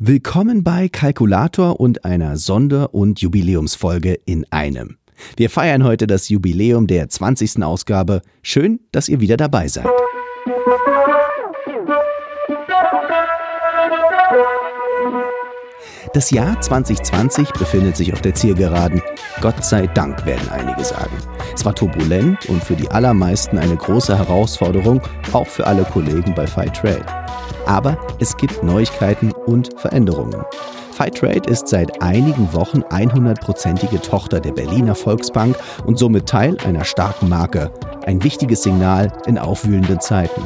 Willkommen bei Kalkulator und einer Sonder- und Jubiläumsfolge in einem. Wir feiern heute das Jubiläum der 20. Ausgabe. Schön, dass ihr wieder dabei seid. Das Jahr 2020 befindet sich auf der Zielgeraden. Gott sei Dank, werden einige sagen. Es war turbulent und für die allermeisten eine große Herausforderung, auch für alle Kollegen bei Fight Trade. Aber es gibt Neuigkeiten und Veränderungen. Fightrate ist seit einigen Wochen 100%ige Tochter der Berliner Volksbank und somit Teil einer starken Marke. Ein wichtiges Signal in aufwühlenden Zeiten.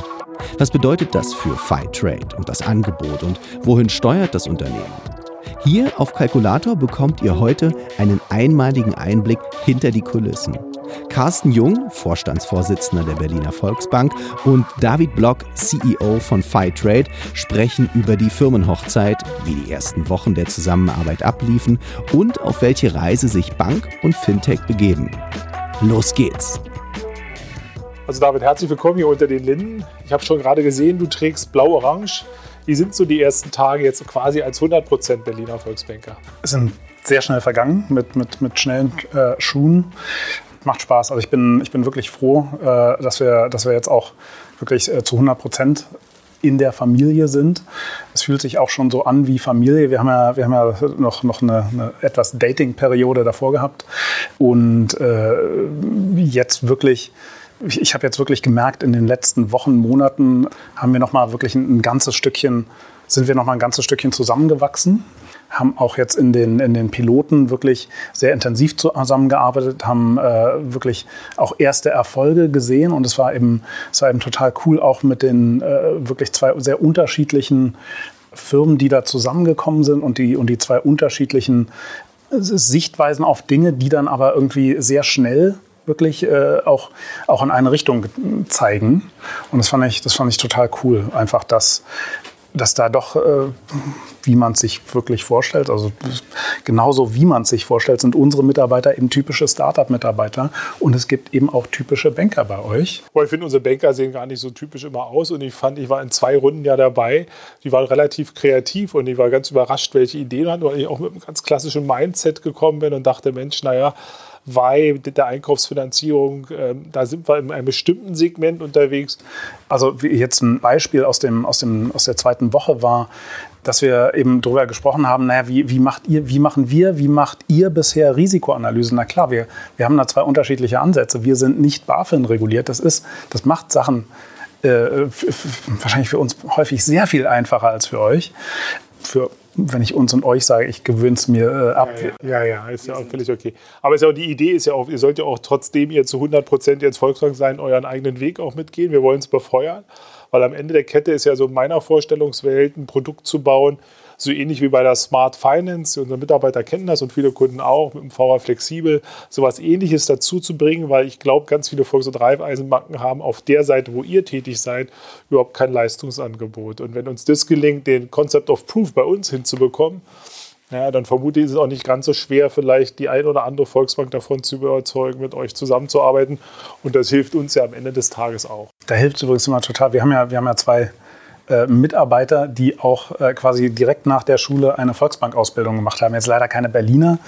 Was bedeutet das für Fightrate und das Angebot und wohin steuert das Unternehmen? Hier auf Kalkulator bekommt ihr heute einen einmaligen Einblick hinter die Kulissen. Carsten Jung, Vorstandsvorsitzender der Berliner Volksbank, und David Block, CEO von Fightrade, sprechen über die Firmenhochzeit, wie die ersten Wochen der Zusammenarbeit abliefen und auf welche Reise sich Bank und Fintech begeben. Los geht's! Also David, herzlich willkommen hier unter den Linden. Ich habe schon gerade gesehen, du trägst blau-orange. Wie sind so die ersten Tage jetzt quasi als 100% Berliner Volksbanker? Es sind sehr schnell vergangen mit, mit, mit schnellen äh, Schuhen. Macht Spaß. Also ich bin, ich bin wirklich froh, äh, dass, wir, dass wir jetzt auch wirklich äh, zu 100% in der Familie sind. Es fühlt sich auch schon so an wie Familie. Wir haben ja, wir haben ja noch, noch eine, eine etwas Dating-Periode davor gehabt. Und äh, jetzt wirklich ich habe jetzt wirklich gemerkt, in den letzten Wochen, Monaten haben wir noch mal wirklich ein, ein ganzes Stückchen, sind wir noch mal ein ganzes Stückchen zusammengewachsen haben auch jetzt in den, in den Piloten wirklich sehr intensiv zusammengearbeitet, haben äh, wirklich auch erste Erfolge gesehen und es war eben, es war eben total cool, auch mit den äh, wirklich zwei sehr unterschiedlichen Firmen, die da zusammengekommen sind und die, und die zwei unterschiedlichen Sichtweisen auf Dinge, die dann aber irgendwie sehr schnell wirklich äh, auch, auch in eine Richtung zeigen. Und das fand ich, das fand ich total cool. Einfach das, dass da doch, äh, wie man es sich wirklich vorstellt, also genauso wie man es sich vorstellt, sind unsere Mitarbeiter eben typische Startup-Mitarbeiter. Und es gibt eben auch typische Banker bei euch. ich finde, unsere Banker sehen gar nicht so typisch immer aus. Und ich fand, ich war in zwei Runden ja dabei, die waren relativ kreativ und ich war ganz überrascht, welche Ideen hatten, weil ich auch mit einem ganz klassischen Mindset gekommen bin und dachte, Mensch, naja, weil mit der Einkaufsfinanzierung, äh, da sind wir in einem bestimmten Segment unterwegs. Also jetzt ein Beispiel aus, dem, aus, dem, aus der zweiten Woche war, dass wir eben darüber gesprochen haben, naja, wie, wie, macht ihr, wie machen wir, wie macht ihr bisher Risikoanalysen? Na klar, wir, wir haben da zwei unterschiedliche Ansätze. Wir sind nicht BaFin reguliert. Das, ist, das macht Sachen äh, wahrscheinlich für uns häufig sehr viel einfacher als für euch. Für wenn ich uns und euch sage, ich gewöhne es mir äh, ab. Ja, ja, ja, ist ja auch völlig okay. Aber ist ja auch, die Idee ist ja auch, ihr sollt ja auch trotzdem ihr zu 100 Prozent jetzt Volksbank sein, euren eigenen Weg auch mitgehen. Wir wollen es befeuern, weil am Ende der Kette ist ja so in meiner Vorstellungswelt ein Produkt zu bauen, so ähnlich wie bei der Smart Finance. Unsere Mitarbeiter kennen das und viele Kunden auch, mit dem VR Flexibel, sowas ähnliches dazu zu bringen, weil ich glaube, ganz viele Volks- und Reifeisenbanken haben auf der Seite, wo ihr tätig seid, überhaupt kein Leistungsangebot. Und wenn uns das gelingt, den Concept of Proof bei uns hinzubekommen, ja, dann vermute ich, ist es auch nicht ganz so schwer, vielleicht die ein oder andere Volksbank davon zu überzeugen, mit euch zusammenzuarbeiten. Und das hilft uns ja am Ende des Tages auch. Da hilft es übrigens immer total. Wir haben ja, wir haben ja zwei äh, Mitarbeiter, die auch äh, quasi direkt nach der Schule eine Volksbank-Ausbildung gemacht haben. Jetzt leider keine Berliner,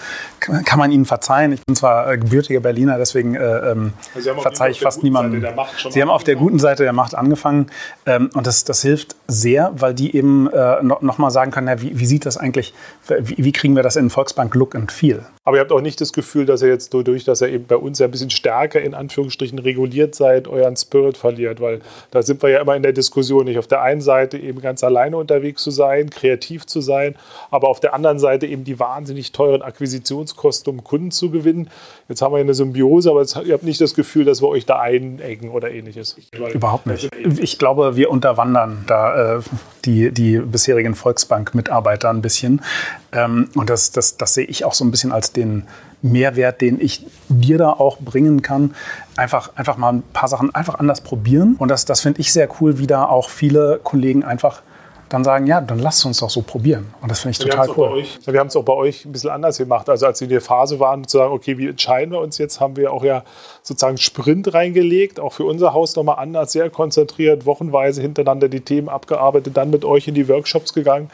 kann man ihnen verzeihen. Ich bin zwar äh, gebürtiger Berliner, deswegen äh, ähm, verzeihe ich fast niemandem. Sie haben auf der guten Seite der Macht angefangen ähm, und das, das hilft sehr, weil die eben äh, no, nochmal sagen können, ja, wie, wie, sieht das eigentlich, wie, wie kriegen wir das in Volksbank-Look and Feel? Aber ihr habt auch nicht das Gefühl, dass ihr jetzt dadurch, dass ihr eben bei uns ja ein bisschen stärker in Anführungsstrichen reguliert seid, euren Spirit verliert, weil da sind wir ja immer in der Diskussion, nicht auf der einen Seite eben ganz alleine unterwegs zu sein, kreativ zu sein, aber auf der anderen Seite eben die wahnsinnig teuren Akquisitionskosten, um Kunden zu gewinnen. Jetzt haben wir eine Symbiose, aber jetzt, ihr habt nicht das Gefühl, dass wir euch da einengen oder ähnliches. Überhaupt nicht. Ich glaube, wir unterwandern da äh, die, die bisherigen Volksbank-Mitarbeiter ein bisschen. Ähm, und das, das, das sehe ich auch so ein bisschen als den Mehrwert, den ich dir da auch bringen kann. Einfach, einfach mal ein paar Sachen einfach anders probieren. Und das, das finde ich sehr cool, wie da auch viele Kollegen einfach dann sagen, ja, dann lasst uns doch so probieren. Und das finde ich total wir cool. Euch, wir haben es auch bei euch ein bisschen anders gemacht. Also als wir in der Phase waren, zu sagen, okay, wie entscheiden wir uns jetzt, haben wir auch ja sozusagen Sprint reingelegt, auch für unser Haus nochmal anders, sehr konzentriert, wochenweise hintereinander die Themen abgearbeitet, dann mit euch in die Workshops gegangen.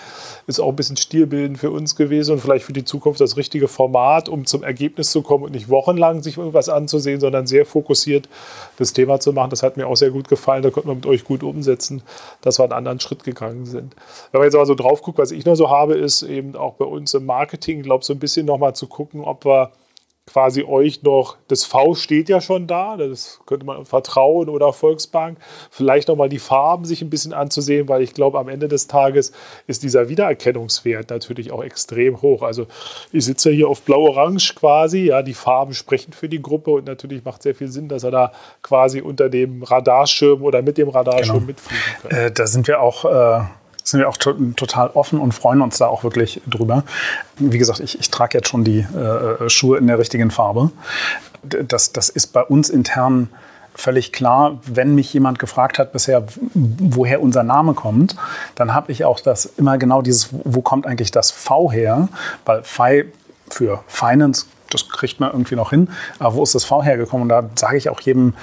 Ist auch ein bisschen stilbildend für uns gewesen und vielleicht für die Zukunft das richtige Format, um zum Ergebnis zu kommen und nicht wochenlang sich irgendwas anzusehen, sondern sehr fokussiert das Thema zu machen. Das hat mir auch sehr gut gefallen. Da konnten wir mit euch gut umsetzen, dass wir einen anderen Schritt gegangen sind. Wenn man jetzt aber so drauf guckt, was ich noch so habe, ist eben auch bei uns im Marketing, glaube ich, so ein bisschen nochmal zu gucken, ob wir quasi euch noch, das V steht ja schon da, das könnte man Vertrauen oder Volksbank, vielleicht nochmal die Farben sich ein bisschen anzusehen, weil ich glaube, am Ende des Tages ist dieser Wiedererkennungswert natürlich auch extrem hoch. Also ich sitze hier auf blau-orange quasi, ja, die Farben sprechen für die Gruppe und natürlich macht sehr viel Sinn, dass er da quasi unter dem Radarschirm oder mit dem Radarschirm genau. mitfliegen kann. Äh, da sind wir auch äh sind wir auch to total offen und freuen uns da auch wirklich drüber. Wie gesagt, ich, ich trage jetzt schon die äh, Schuhe in der richtigen Farbe. Das, das ist bei uns intern völlig klar, wenn mich jemand gefragt hat bisher, woher unser Name kommt, dann habe ich auch das immer genau dieses, wo kommt eigentlich das V her? Weil Fi für Finance, das kriegt man irgendwie noch hin, aber wo ist das V hergekommen? Und da sage ich auch jedem,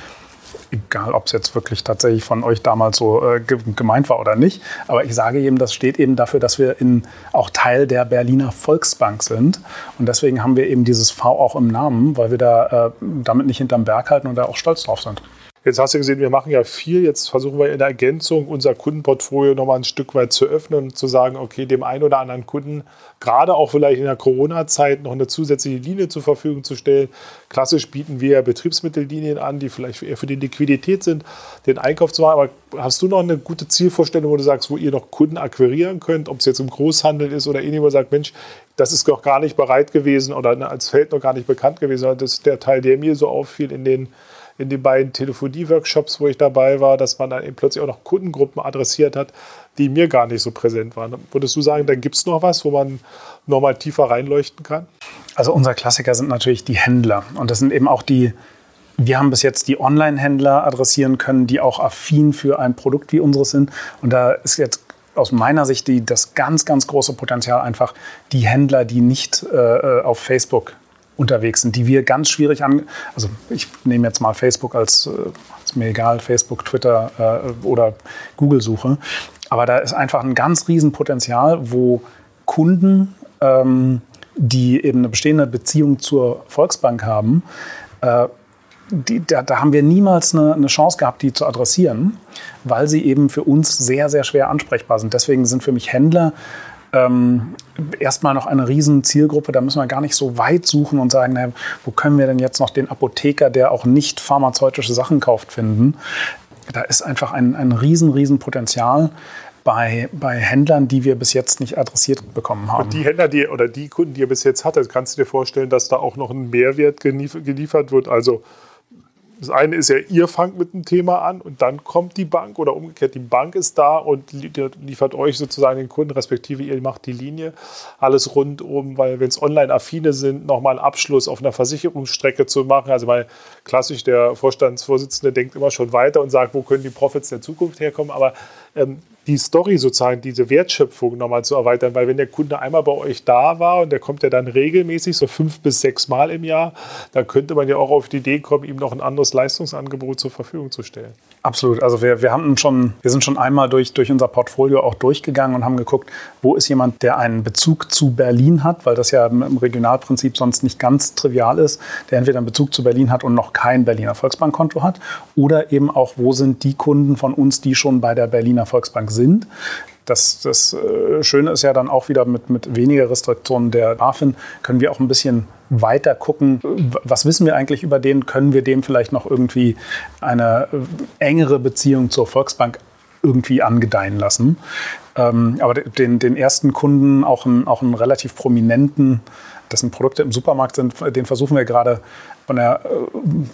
egal ob es jetzt wirklich tatsächlich von euch damals so äh, gemeint war oder nicht. Aber ich sage eben, das steht eben dafür, dass wir in, auch Teil der Berliner Volksbank sind. Und deswegen haben wir eben dieses V auch im Namen, weil wir da äh, damit nicht hinterm Berg halten und da auch stolz drauf sind. Jetzt hast du gesehen, wir machen ja viel. Jetzt versuchen wir in Ergänzung unser Kundenportfolio nochmal ein Stück weit zu öffnen und zu sagen, okay, dem einen oder anderen Kunden, gerade auch vielleicht in der Corona-Zeit, noch eine zusätzliche Linie zur Verfügung zu stellen. Klassisch bieten wir Betriebsmittellinien an, die vielleicht eher für die Liquidität sind, den Einkauf zu machen. Aber hast du noch eine gute Zielvorstellung, wo du sagst, wo ihr noch Kunden akquirieren könnt, ob es jetzt im Großhandel ist oder ähnlich, wo sagt, Mensch, das ist doch gar nicht bereit gewesen oder als Feld noch gar nicht bekannt gewesen. Das ist der Teil, der mir so auffiel in den in den beiden Telefonie-Workshops, wo ich dabei war, dass man dann eben plötzlich auch noch Kundengruppen adressiert hat, die mir gar nicht so präsent waren. Würdest du sagen, da gibt es noch was, wo man nochmal tiefer reinleuchten kann? Also unser Klassiker sind natürlich die Händler. Und das sind eben auch die, wir haben bis jetzt die Online-Händler adressieren können, die auch affin für ein Produkt wie unseres sind. Und da ist jetzt aus meiner Sicht die, das ganz, ganz große Potenzial einfach die Händler, die nicht äh, auf Facebook unterwegs sind, die wir ganz schwierig an. Also ich nehme jetzt mal Facebook als, äh, ist mir egal, Facebook, Twitter äh, oder Google suche. Aber da ist einfach ein ganz Riesenpotenzial, wo Kunden, ähm, die eben eine bestehende Beziehung zur Volksbank haben, äh, die, da, da, haben wir niemals eine, eine, Chance gehabt, die zu adressieren, weil sie eben für uns sehr, sehr schwer ansprechbar sind. Deswegen sind für mich Händler ähm, erstmal noch eine riesen Zielgruppe. Da müssen wir gar nicht so weit suchen und sagen, na, wo können wir denn jetzt noch den Apotheker, der auch nicht pharmazeutische Sachen kauft, finden. Da ist einfach ein, ein riesen, riesen Potenzial. Bei, bei, Händlern, die wir bis jetzt nicht adressiert bekommen haben. Und die Händler, die oder die Kunden, die ihr bis jetzt hattet, kannst du dir vorstellen, dass da auch noch ein Mehrwert geliefert wird? Also das eine ist ja, ihr fangt mit dem Thema an und dann kommt die Bank oder umgekehrt, die Bank ist da und liefert euch sozusagen den Kunden, respektive ihr macht die Linie. Alles rundum, weil wenn es online-affine sind, nochmal einen Abschluss auf einer Versicherungsstrecke zu machen. Also weil klassisch der Vorstandsvorsitzende denkt immer schon weiter und sagt, wo können die Profits der Zukunft herkommen. Aber ähm, die Story sozusagen, diese Wertschöpfung nochmal zu erweitern, weil wenn der Kunde einmal bei euch da war und der kommt ja dann regelmäßig, so fünf bis sechs Mal im Jahr, dann könnte man ja auch auf die Idee kommen, ihm noch ein anderes Leistungsangebot zur Verfügung zu stellen. Absolut. Also wir, wir, haben schon, wir sind schon einmal durch, durch unser Portfolio auch durchgegangen und haben geguckt, wo ist jemand, der einen Bezug zu Berlin hat, weil das ja im Regionalprinzip sonst nicht ganz trivial ist, der entweder einen Bezug zu Berlin hat und noch kein Berliner Volksbankkonto hat oder eben auch, wo sind die Kunden von uns, die schon bei der Berliner Volksbank sind. Das, das äh, Schöne ist ja dann auch wieder mit, mit weniger Restriktionen der BaFin können wir auch ein bisschen weiter gucken, was wissen wir eigentlich über den, können wir dem vielleicht noch irgendwie eine äh, engere Beziehung zur Volksbank irgendwie angedeihen lassen. Ähm, aber den, den ersten Kunden, auch einen, auch einen relativ prominenten, dessen Produkte im Supermarkt sind, den versuchen wir gerade von der äh,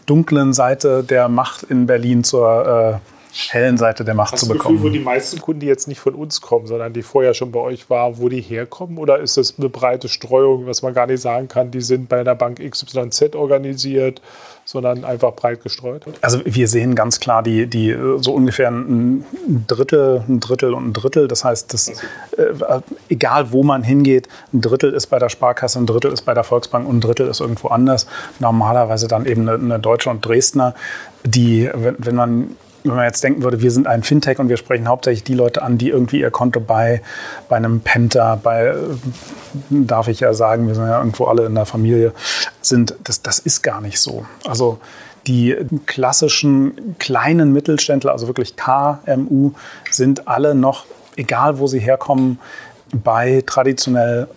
dunklen Seite der Macht in Berlin zur hellen Seite der Macht Hast zu bekommen. Gefühl, wo die meisten Kunden, die jetzt nicht von uns kommen, sondern die vorher schon bei euch waren, wo die herkommen? Oder ist das eine breite Streuung, was man gar nicht sagen kann, die sind bei einer Bank XYZ organisiert, sondern einfach breit gestreut? Also wir sehen ganz klar die, die so ungefähr ein Drittel, ein Drittel und ein Drittel. Das heißt, das, äh, egal wo man hingeht, ein Drittel ist bei der Sparkasse, ein Drittel ist bei der Volksbank und ein Drittel ist irgendwo anders. Normalerweise dann eben eine, eine Deutsche und Dresdner, die, wenn, wenn man wenn man jetzt denken würde, wir sind ein Fintech und wir sprechen hauptsächlich die Leute an, die irgendwie ihr Konto bei, bei einem Penta, bei, darf ich ja sagen, wir sind ja irgendwo alle in der Familie, sind, das, das ist gar nicht so. Also die klassischen kleinen Mittelständler, also wirklich KMU, sind alle noch, egal wo sie herkommen, bei traditionell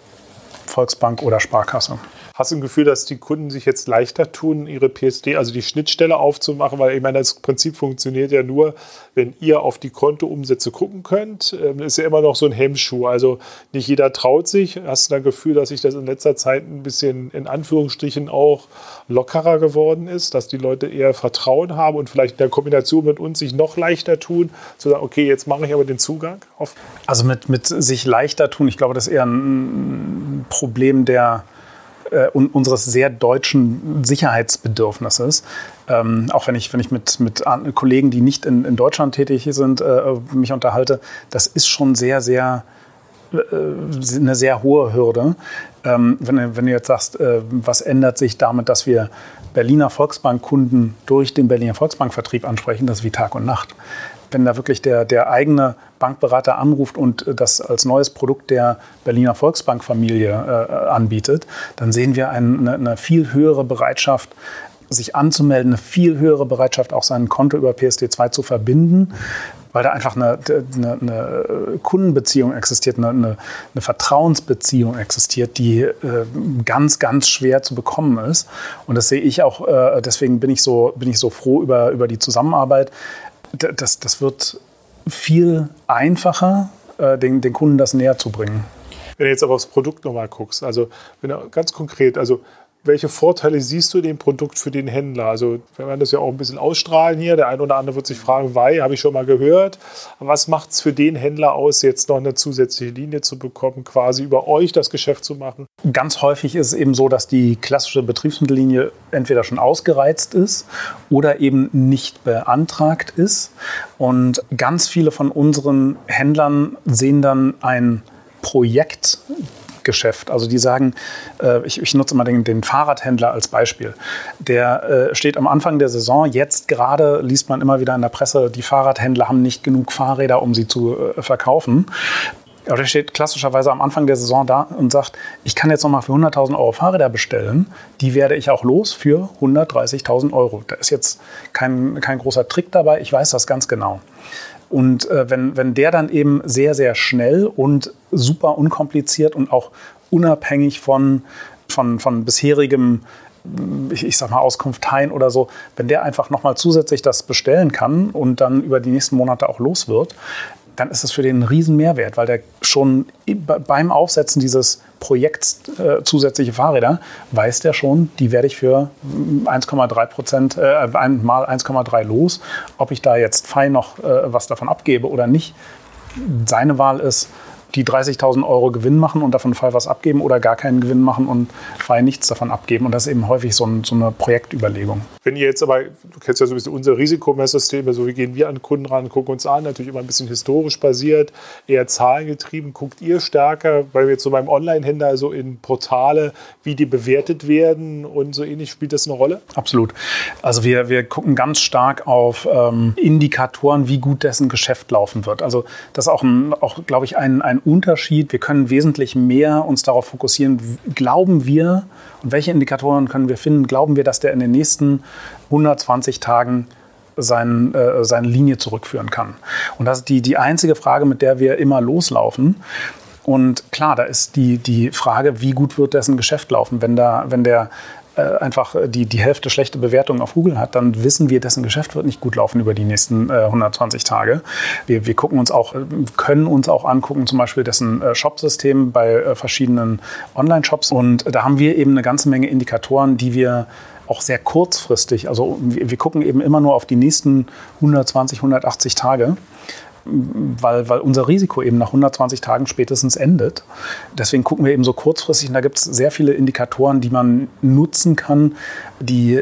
Volksbank oder Sparkasse. Hast du ein Gefühl, dass die Kunden sich jetzt leichter tun, ihre PSD, also die Schnittstelle aufzumachen? Weil ich meine, das Prinzip funktioniert ja nur, wenn ihr auf die Kontoumsätze gucken könnt. Das ist ja immer noch so ein Hemmschuh. Also nicht jeder traut sich. Hast du ein Gefühl, dass sich das in letzter Zeit ein bisschen in Anführungsstrichen auch lockerer geworden ist, dass die Leute eher Vertrauen haben und vielleicht in der Kombination mit uns sich noch leichter tun, zu sagen, okay, jetzt mache ich aber den Zugang? Auf also mit, mit sich leichter tun, ich glaube, das ist eher ein Problem der äh, unseres sehr deutschen Sicherheitsbedürfnisses. Ähm, auch wenn ich, wenn ich mit, mit Kollegen, die nicht in, in Deutschland tätig sind, äh, mich unterhalte, das ist schon sehr, sehr äh, eine sehr hohe Hürde. Ähm, wenn, wenn du jetzt sagst, äh, was ändert sich damit, dass wir Berliner Volksbank-Kunden durch den Berliner Volksbank-Vertrieb ansprechen, das ist wie Tag und Nacht wenn da wirklich der, der eigene Bankberater anruft und das als neues Produkt der Berliner Volksbankfamilie äh, anbietet, dann sehen wir eine, eine viel höhere Bereitschaft, sich anzumelden, eine viel höhere Bereitschaft, auch sein Konto über PSD2 zu verbinden, weil da einfach eine, eine, eine Kundenbeziehung existiert, eine, eine, Vertrauensbeziehung existiert, die äh, ganz, ganz schwer zu bekommen ist. Und das sehe ich auch, äh, deswegen bin ich so, bin ich so froh über, über die Zusammenarbeit, das, das wird viel einfacher, äh, den, den Kunden das näher zu bringen. Wenn du jetzt aber aufs Produkt nochmal guckst, also wenn du ganz konkret, also welche Vorteile siehst du in dem Produkt für den Händler? Also, wir werden das ja auch ein bisschen ausstrahlen hier. Der eine oder andere wird sich fragen, why, habe ich schon mal gehört. Was macht es für den Händler aus, jetzt noch eine zusätzliche Linie zu bekommen, quasi über euch das Geschäft zu machen? Ganz häufig ist es eben so, dass die klassische Betriebsmittellinie entweder schon ausgereizt ist oder eben nicht beantragt ist. Und ganz viele von unseren Händlern sehen dann ein Projekt Geschäft. Also die sagen, äh, ich, ich, nutze mal den, den, Fahrradhändler als Beispiel. Der äh, steht am Anfang der Saison, jetzt gerade liest man immer wieder in der Presse, die Fahrradhändler haben nicht genug Fahrräder, um sie zu äh, verkaufen. Aber der steht klassischerweise am Anfang der Saison da und sagt, ich kann jetzt nochmal für 100.000 Euro Fahrräder bestellen. Die werde ich auch los für 130.000 Euro. Da ist jetzt kein, kein großer Trick dabei. Ich weiß das ganz genau. Und äh, wenn, wenn der dann eben sehr, sehr schnell und super unkompliziert und auch unabhängig von, von, von bisherigem ich, ich sag mal, Auskunft Hein oder so, wenn der einfach nochmal zusätzlich das bestellen kann und dann über die nächsten Monate auch los wird, dann ist es für den ein riesen Mehrwert, weil der schon beim Aufsetzen dieses Projekts äh, zusätzliche Fahrräder weiß der schon, die werde ich für 1,3 Prozent, äh, mal 1,3 los. Ob ich da jetzt fein noch äh, was davon abgebe oder nicht, seine Wahl ist, die 30.000 Euro Gewinn machen und davon frei was abgeben oder gar keinen Gewinn machen und frei nichts davon abgeben. Und das ist eben häufig so, ein, so eine Projektüberlegung. Wenn ihr jetzt aber, du kennst ja so ein bisschen unsere Risikomesssysteme, so wie gehen wir an Kunden ran, gucken uns an, natürlich immer ein bisschen historisch basiert, eher zahlengetrieben. Guckt ihr stärker, weil wir jetzt so beim Online-Händler so in Portale, wie die bewertet werden und so ähnlich, spielt das eine Rolle? Absolut. Also wir, wir gucken ganz stark auf ähm, Indikatoren, wie gut dessen Geschäft laufen wird. Also das ist auch, auch glaube ich, ein, ein Unterschied. Wir können wesentlich mehr uns darauf fokussieren, glauben wir und welche Indikatoren können wir finden, glauben wir, dass der in den nächsten 120 Tagen sein, äh, seine Linie zurückführen kann. Und das ist die, die einzige Frage, mit der wir immer loslaufen. Und klar, da ist die, die Frage, wie gut wird dessen Geschäft laufen, wenn, da, wenn der einfach die, die Hälfte schlechte Bewertungen auf Google hat, dann wissen wir, dessen Geschäft wird nicht gut laufen über die nächsten äh, 120 Tage. Wir, wir gucken uns auch, können uns auch angucken, zum Beispiel dessen äh, Shopsystem bei äh, verschiedenen Online-Shops. Und da haben wir eben eine ganze Menge Indikatoren, die wir auch sehr kurzfristig. Also wir, wir gucken eben immer nur auf die nächsten 120, 180 Tage weil, weil unser Risiko eben nach 120 Tagen spätestens endet. Deswegen gucken wir eben so kurzfristig und da gibt es sehr viele Indikatoren, die man nutzen kann, die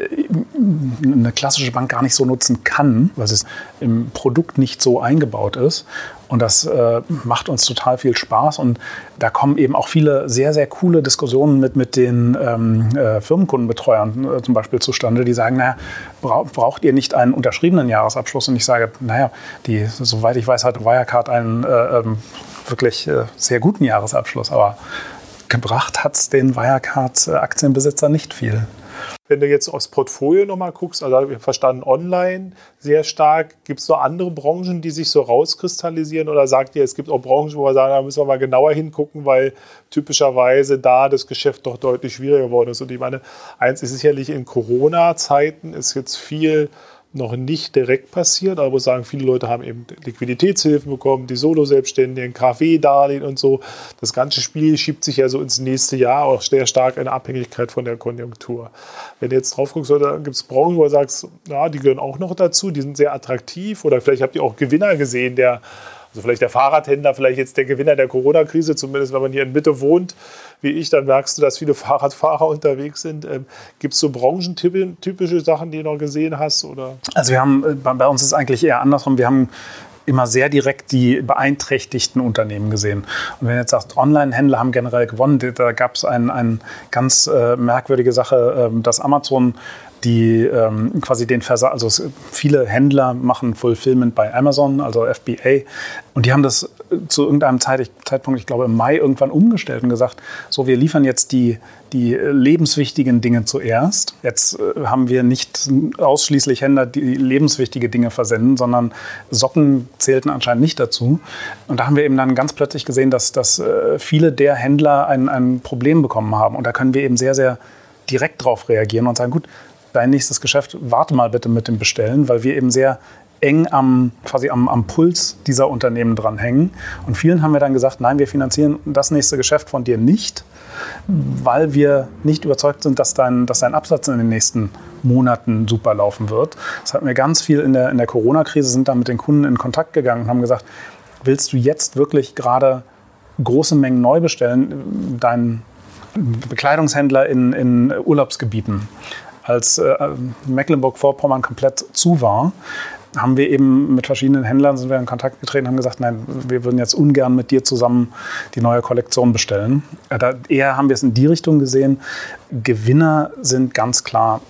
eine klassische Bank gar nicht so nutzen kann, weil es im Produkt nicht so eingebaut ist. Und das äh, macht uns total viel Spaß. Und da kommen eben auch viele sehr, sehr coole Diskussionen mit, mit den ähm, äh, Firmenkundenbetreuern äh, zum Beispiel zustande, die sagen, naja, bra braucht ihr nicht einen unterschriebenen Jahresabschluss? Und ich sage, naja, die, soweit ich weiß, hat Wirecard einen äh, ähm, wirklich äh, sehr guten Jahresabschluss. Aber gebracht hat es den Wirecard-Aktienbesitzer nicht viel. Wenn du jetzt aufs Portfolio nochmal guckst, also ich verstanden, online sehr stark. Gibt es noch andere Branchen, die sich so rauskristallisieren? Oder sagt ihr, es gibt auch Branchen, wo wir sagen, da müssen wir mal genauer hingucken, weil typischerweise da das Geschäft doch deutlich schwieriger geworden ist? Und ich meine, eins ist sicherlich in Corona-Zeiten ist jetzt viel noch nicht direkt passiert, aber muss sagen, viele Leute haben eben Liquiditätshilfen bekommen, die Solo-Selbstständigen, KfW-Darlehen und so. Das ganze Spiel schiebt sich ja so ins nächste Jahr, auch sehr stark in Abhängigkeit von der Konjunktur. Wenn du jetzt drauf guckst, dann gibt es Branchen, wo du sagst, ja, die gehören auch noch dazu, die sind sehr attraktiv oder vielleicht habt ihr auch Gewinner gesehen, der also vielleicht der Fahrradhändler, vielleicht jetzt der Gewinner der Corona-Krise, zumindest wenn man hier in Mitte wohnt, wie ich, dann merkst du, dass viele Fahrradfahrer unterwegs sind. Ähm, Gibt es so branchentypische Sachen, die du noch gesehen hast? Oder? Also wir haben, äh, bei uns ist es eigentlich eher andersrum. Wir haben immer sehr direkt die beeinträchtigten Unternehmen gesehen. Und wenn du jetzt sagst, Online-Händler haben generell gewonnen, da gab es eine ein ganz äh, merkwürdige Sache, äh, dass Amazon die ähm, quasi den Versand, also viele Händler machen Fulfillment bei Amazon, also FBA, und die haben das zu irgendeinem Zeitpunkt, ich glaube im Mai, irgendwann umgestellt und gesagt, so, wir liefern jetzt die, die lebenswichtigen Dinge zuerst. Jetzt äh, haben wir nicht ausschließlich Händler, die lebenswichtige Dinge versenden, sondern Socken zählten anscheinend nicht dazu. Und da haben wir eben dann ganz plötzlich gesehen, dass, dass äh, viele der Händler ein, ein Problem bekommen haben. Und da können wir eben sehr, sehr direkt darauf reagieren und sagen, gut, dein nächstes Geschäft, warte mal bitte mit dem Bestellen, weil wir eben sehr eng am, quasi am, am Puls dieser Unternehmen dranhängen. Und vielen haben wir dann gesagt, nein, wir finanzieren das nächste Geschäft von dir nicht, weil wir nicht überzeugt sind, dass dein, dass dein Absatz in den nächsten Monaten super laufen wird. Das hatten wir ganz viel in der, in der Corona-Krise, sind da mit den Kunden in Kontakt gegangen und haben gesagt, willst du jetzt wirklich gerade große Mengen neu bestellen, dein Bekleidungshändler in, in Urlaubsgebieten als äh, Mecklenburg-Vorpommern komplett zu war, haben wir eben mit verschiedenen Händlern sind wir in Kontakt getreten, haben gesagt, nein, wir würden jetzt ungern mit dir zusammen die neue Kollektion bestellen. Äh, da eher haben wir es in die Richtung gesehen. Gewinner sind ganz klar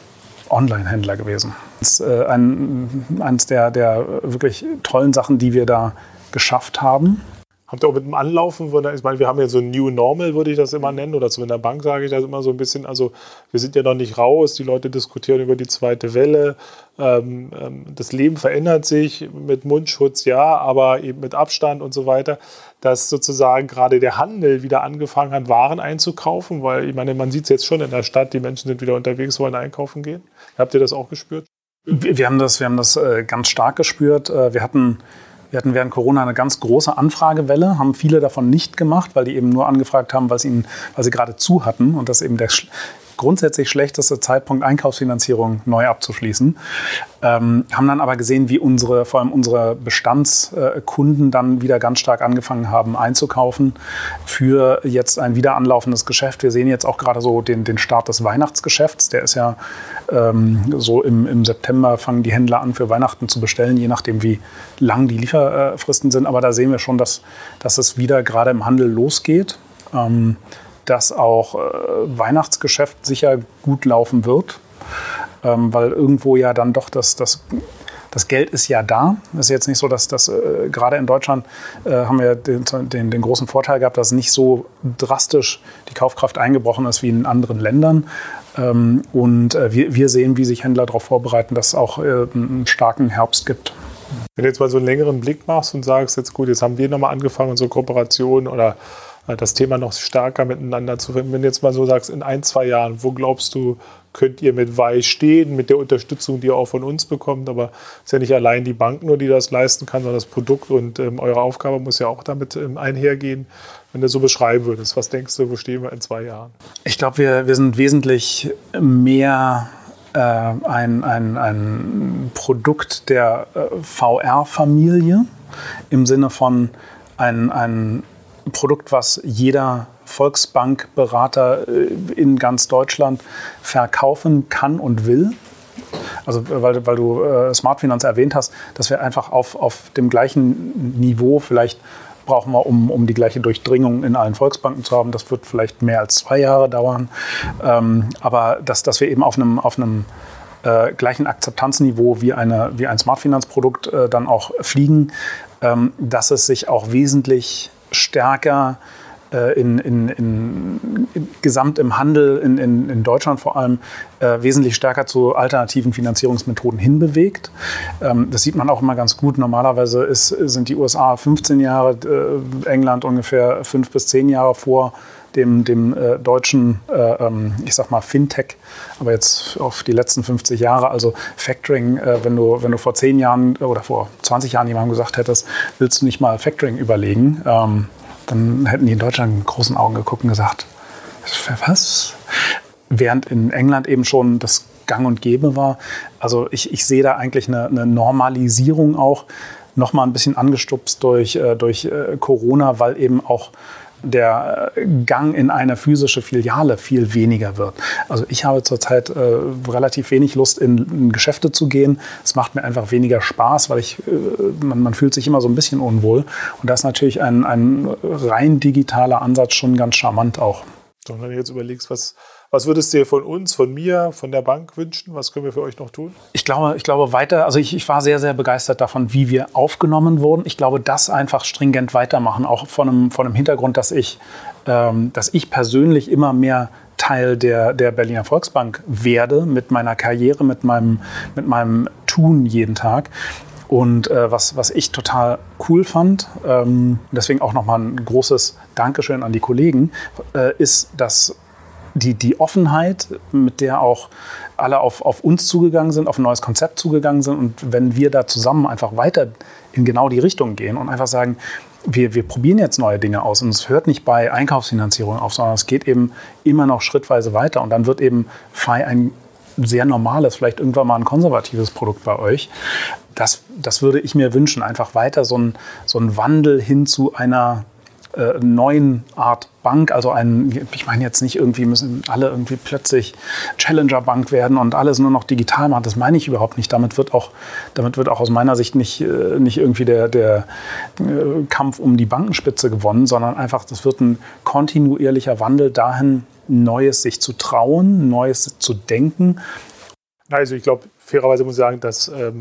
Online-Händler gewesen. Das ist äh, ein, eines der, der wirklich tollen Sachen, die wir da geschafft haben. Habt ihr auch mit dem Anlaufen von der, ich meine, wir haben ja so ein New Normal, würde ich das immer nennen, oder zu in der Bank sage ich das immer so ein bisschen. Also, wir sind ja noch nicht raus, die Leute diskutieren über die zweite Welle. Ähm, ähm, das Leben verändert sich mit Mundschutz, ja, aber eben mit Abstand und so weiter. Dass sozusagen gerade der Handel wieder angefangen hat, Waren einzukaufen, weil ich meine, man sieht es jetzt schon in der Stadt, die Menschen sind wieder unterwegs, wollen einkaufen gehen. Habt ihr das auch gespürt? Wir haben das, wir haben das äh, ganz stark gespürt. Äh, wir hatten wir hatten während Corona eine ganz große Anfragewelle, haben viele davon nicht gemacht, weil die eben nur angefragt haben, weil sie, ihnen, weil sie gerade zu hatten und das eben der grundsätzlich schlechteste Zeitpunkt, Einkaufsfinanzierung neu abzuschließen. Ähm, haben dann aber gesehen, wie unsere, vor allem unsere Bestandskunden dann wieder ganz stark angefangen haben einzukaufen für jetzt ein wieder anlaufendes Geschäft. Wir sehen jetzt auch gerade so den, den Start des Weihnachtsgeschäfts. Der ist ja ähm, so im, im September fangen die Händler an, für Weihnachten zu bestellen, je nachdem, wie lang die Lieferfristen sind. Aber da sehen wir schon, dass, dass es wieder gerade im Handel losgeht. Ähm, dass auch äh, Weihnachtsgeschäft sicher gut laufen wird, ähm, weil irgendwo ja dann doch das, das, das Geld ist ja da. Es ist jetzt nicht so, dass das äh, gerade in Deutschland äh, haben wir den, den, den, großen Vorteil gehabt, dass nicht so drastisch die Kaufkraft eingebrochen ist wie in anderen Ländern. Ähm, und äh, wir, wir sehen, wie sich Händler darauf vorbereiten, dass es auch äh, einen starken Herbst gibt. Wenn du jetzt mal so einen längeren Blick machst und sagst, jetzt gut, jetzt haben wir nochmal angefangen, unsere Kooperation oder das Thema noch stärker miteinander zu finden. Wenn du jetzt mal so sagst, in ein, zwei Jahren, wo glaubst du, könnt ihr mit Weih stehen, mit der Unterstützung, die ihr auch von uns bekommt. Aber es ist ja nicht allein die Bank nur, die das leisten kann, sondern das Produkt und ähm, eure Aufgabe muss ja auch damit ähm, einhergehen. Wenn du so beschreiben würdest, was denkst du, wo stehen wir in zwei Jahren? Ich glaube, wir, wir sind wesentlich mehr äh, ein, ein, ein Produkt der äh, VR-Familie im Sinne von ein, ein Produkt, was jeder Volksbankberater äh, in ganz Deutschland verkaufen kann und will. Also weil, weil du äh, Smart Finance erwähnt hast, dass wir einfach auf, auf dem gleichen Niveau vielleicht brauchen wir, um, um die gleiche Durchdringung in allen Volksbanken zu haben. Das wird vielleicht mehr als zwei Jahre dauern. Ähm, aber dass, dass wir eben auf einem, auf einem äh, gleichen Akzeptanzniveau wie, eine, wie ein Smart-Finanzprodukt äh, dann auch fliegen, ähm, dass es sich auch wesentlich stärker in, in, in, in, gesamt im Handel in, in, Deutschland vor allem äh, wesentlich stärker zu alternativen Finanzierungsmethoden hinbewegt. Ähm, das sieht man auch immer ganz gut. Normalerweise ist, sind die USA 15 Jahre, äh, England ungefähr 5 bis 10 Jahre vor dem, dem äh, deutschen, äh, ähm, ich sag mal, Fintech, aber jetzt auf die letzten 50 Jahre, also Factoring, äh, wenn, du, wenn du vor 10 Jahren oder vor 20 Jahren jemandem gesagt hättest, willst du nicht mal Factoring überlegen, ähm, dann hätten die in Deutschland mit großen Augen geguckt und gesagt, was? Während in England eben schon das Gang und Gäbe war. Also ich, ich sehe da eigentlich eine, eine Normalisierung auch, nochmal ein bisschen angestupst durch, äh, durch äh, Corona, weil eben auch der äh, Gang in eine physische Filiale viel weniger wird. Also ich habe zurzeit äh, relativ wenig Lust, in, in, Geschäfte zu gehen. Es macht mir einfach weniger Spaß, weil ich, äh, man, man, fühlt sich immer so ein bisschen unwohl. Und da ist natürlich ein, ein rein digitaler Ansatz schon ganz charmant auch. Du jetzt überlegst, was, was würdest du dir von uns, von mir, von der Bank wünschen? Was können wir für euch noch tun? Ich glaube, ich glaube weiter, also ich, ich war sehr, sehr begeistert davon, wie wir aufgenommen wurden. Ich glaube, das einfach stringent weitermachen, auch von einem, von einem Hintergrund, dass ich, ähm, dass ich persönlich immer mehr Teil der, der Berliner Volksbank werde mit meiner Karriere, mit meinem, mit meinem Tun jeden Tag. Und äh, was, was ich total cool fand, ähm, deswegen auch nochmal ein großes Dankeschön an die Kollegen, äh, ist, dass die, die Offenheit, mit der auch alle auf, auf uns zugegangen sind, auf ein neues Konzept zugegangen sind. Und wenn wir da zusammen einfach weiter in genau die Richtung gehen und einfach sagen, wir, wir probieren jetzt neue Dinge aus und es hört nicht bei Einkaufsfinanzierung auf, sondern es geht eben immer noch schrittweise weiter und dann wird eben FI ein sehr normales, vielleicht irgendwann mal ein konservatives Produkt bei euch. Das, das würde ich mir wünschen, einfach weiter so ein, so ein Wandel hin zu einer äh, neuen Art Bank. Also ein, ich meine jetzt nicht irgendwie müssen alle irgendwie plötzlich Challenger Bank werden und alles nur noch digital machen. Das meine ich überhaupt nicht. Damit wird auch, damit wird auch aus meiner Sicht nicht, äh, nicht irgendwie der, der äh, Kampf um die Bankenspitze gewonnen, sondern einfach, das wird ein kontinuierlicher Wandel dahin, Neues sich zu trauen, Neues zu denken. Also ich glaube, fairerweise muss ich sagen, dass ähm äh,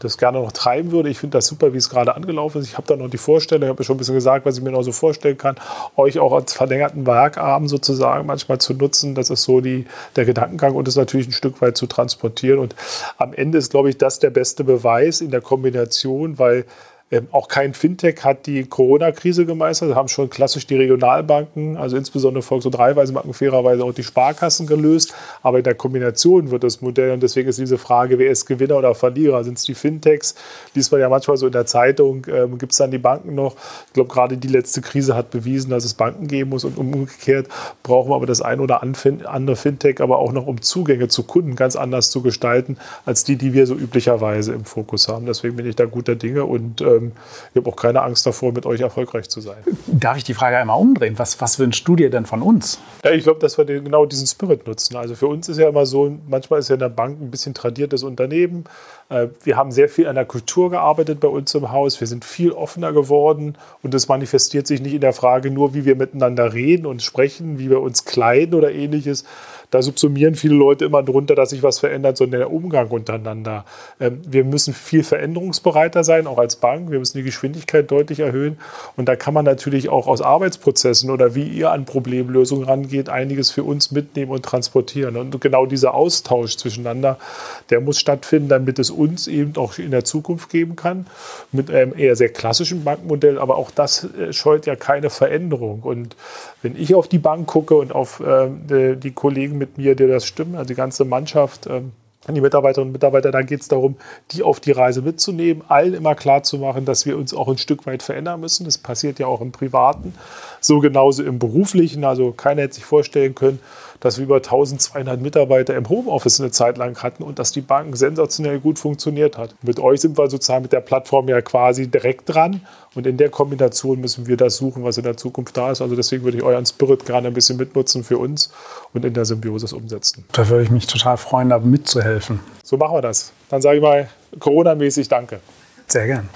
das gerne noch treiben würde. Ich finde das super, wie es gerade angelaufen ist. Ich habe da noch die Vorstellung, ich habe schon ein bisschen gesagt, was ich mir noch so vorstellen kann, euch auch als verlängerten Werkarm sozusagen manchmal zu nutzen. Das ist so die, der Gedankengang und es natürlich ein Stück weit zu transportieren. Und am Ende ist, glaube ich, das der beste Beweis in der Kombination, weil ähm, auch kein Fintech hat die Corona-Krise gemeistert. Haben schon klassisch die Regionalbanken, also insbesondere Volks- und Raiffeisenbanken, fairerweise auch die Sparkassen gelöst. Aber in der Kombination wird das Modell, und deswegen ist diese Frage, wer ist Gewinner oder Verlierer? Sind es die Fintechs? Liest man ja manchmal so in der Zeitung. Ähm, Gibt es dann die Banken noch? Ich glaube, gerade die letzte Krise hat bewiesen, dass es Banken geben muss. Und umgekehrt brauchen wir aber das ein oder andere Fintech, aber auch noch um Zugänge zu Kunden ganz anders zu gestalten, als die, die wir so üblicherweise im Fokus haben. Deswegen bin ich da guter Dinge und äh, ähm, ich habe auch keine Angst davor, mit euch erfolgreich zu sein. Darf ich die Frage einmal umdrehen? Was, was wünschst du dir denn von uns? Ja, ich glaube, dass wir genau diesen Spirit nutzen. Also für uns ist ja immer so, manchmal ist ja in der Bank ein bisschen tradiertes Unternehmen. Äh, wir haben sehr viel an der Kultur gearbeitet bei uns im Haus. Wir sind viel offener geworden und das manifestiert sich nicht in der Frage nur, wie wir miteinander reden und sprechen, wie wir uns kleiden oder ähnliches, da subsumieren viele Leute immer drunter, dass sich was verändert, sondern der Umgang untereinander. Ähm, wir müssen viel veränderungsbereiter sein, auch als Bank. Wir müssen die Geschwindigkeit deutlich erhöhen. Und da kann man natürlich auch aus Arbeitsprozessen oder wie ihr an Problemlösungen rangeht, einiges für uns mitnehmen und transportieren. Und genau dieser Austausch zwischeneinander, der muss stattfinden, damit es uns eben auch in der Zukunft geben kann. Mit einem eher sehr klassischen Bankmodell. Aber auch das äh, scheut ja keine Veränderung. Und wenn ich auf die Bank gucke und auf äh, die Kollegen mit mir, die das stimmen, also die ganze Mannschaft, ähm, die Mitarbeiterinnen und Mitarbeiter, dann geht es darum, die auf die Reise mitzunehmen, allen immer klar zu machen, dass wir uns auch ein Stück weit verändern müssen. Das passiert ja auch im Privaten. So genauso im beruflichen. Also keiner hätte sich vorstellen können, dass wir über 1200 Mitarbeiter im Homeoffice eine Zeit lang hatten und dass die Bank sensationell gut funktioniert hat. Mit euch sind wir sozusagen mit der Plattform ja quasi direkt dran und in der Kombination müssen wir das suchen, was in der Zukunft da ist. Also deswegen würde ich euren Spirit gerne ein bisschen mitnutzen für uns und in der Symbiosis umsetzen. Da würde ich mich total freuen, da mitzuhelfen. So machen wir das. Dann sage ich mal Corona-mäßig Danke. Sehr gern.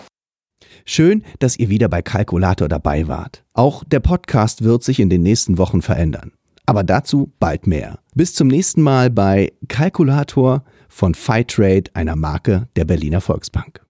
Schön, dass ihr wieder bei Kalkulator dabei wart. Auch der Podcast wird sich in den nächsten Wochen verändern. Aber dazu bald mehr. Bis zum nächsten Mal bei Kalkulator von Fightrate, einer Marke der Berliner Volksbank.